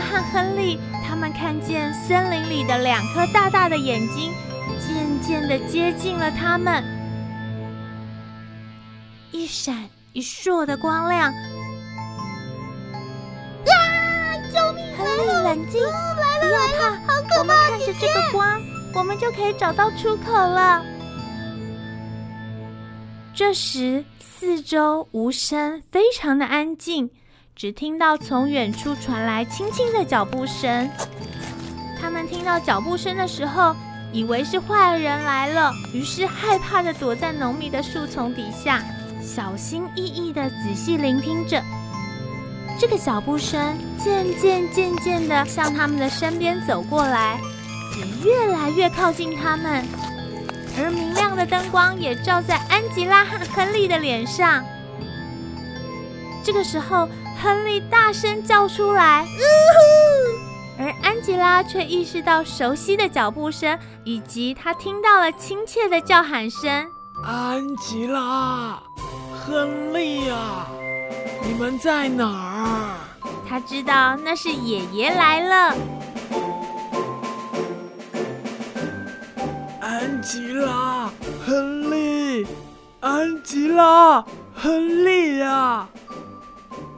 拉和亨利，他们看见森林里的两颗大大的眼睛，渐渐的接近了他们。一闪一烁的光亮。啊！救命！亨利，冷静，来了来了，好可怕！我们看着这个光，我们就可以找到出口了。这时，四周无声，非常的安静，只听到从远处传来轻轻的脚步声。他们听到脚步声的时候，以为是坏人来了，于是害怕的躲在浓密的树丛底下，小心翼翼的仔细聆听着。这个脚步声渐渐渐渐的向他们的身边走过来，也越来越靠近他们。而明亮的灯光也照在安吉拉和亨利的脸上。这个时候，亨利大声叫出来，而安吉拉却意识到熟悉的脚步声，以及他听到了亲切的叫喊声。安吉拉，亨利呀，你们在哪儿？他知道那是爷爷来了。安吉拉，亨利，安吉拉，亨利呀！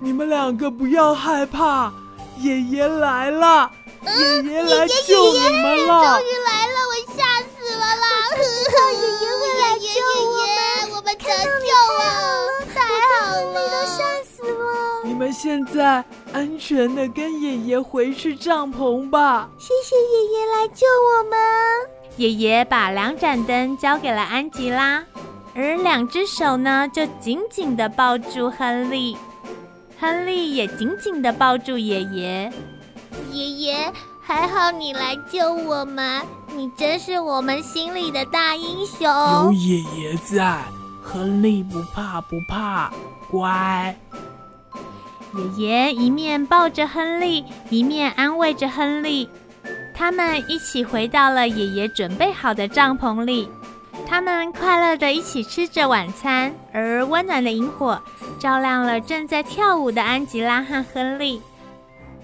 你们两个不要害怕，爷爷来了，爷爷来救你们了！终于来了，我吓死了啦！爷爷会来救我们，我们得救了，太好了，都吓死了！你们现在安全的跟爷爷回去帐篷吧。谢谢爷爷来救我们。爷爷把两盏灯交给了安吉拉，而两只手呢，就紧紧的抱住亨利。亨利也紧紧的抱住爷爷。爷爷，还好你来救我们，你真是我们心里的大英雄。有爷爷在，亨利不怕不怕，乖。爷爷一面抱着亨利，一面安慰着亨利。他们一起回到了爷爷准备好的帐篷里，他们快乐的一起吃着晚餐，而温暖的萤火照亮了正在跳舞的安吉拉和亨利。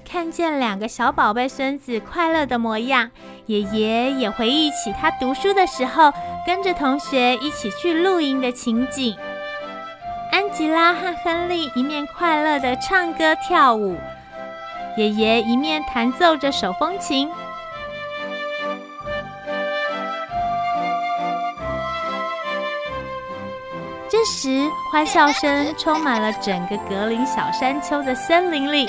看见两个小宝贝孙子快乐的模样，爷爷也回忆起他读书的时候跟着同学一起去露营的情景。安吉拉和亨利一面快乐的唱歌跳舞，爷爷一面弹奏着手风琴。这时，欢笑声充满了整个格林小山丘的森林里。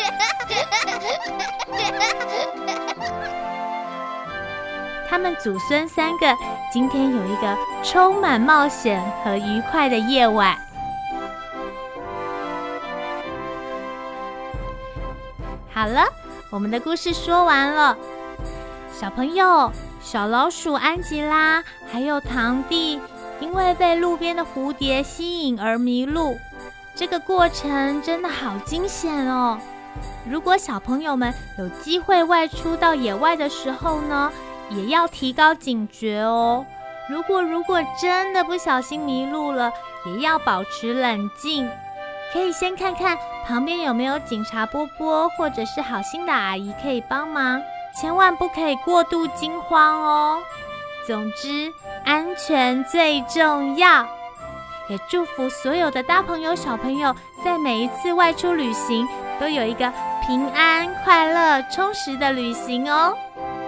他们祖孙三个今天有一个充满冒险和愉快的夜晚。好了，我们的故事说完了。小朋友，小老鼠安吉拉还有堂弟。因为被路边的蝴蝶吸引而迷路，这个过程真的好惊险哦！如果小朋友们有机会外出到野外的时候呢，也要提高警觉哦。如果如果真的不小心迷路了，也要保持冷静，可以先看看旁边有没有警察波波或者是好心的阿姨可以帮忙，千万不可以过度惊慌哦。总之。安全最重要，也祝福所有的大朋友、小朋友在每一次外出旅行都有一个平安、快乐、充实的旅行哦。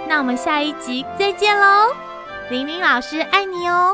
那我们下一集再见喽，玲玲老师爱你哦。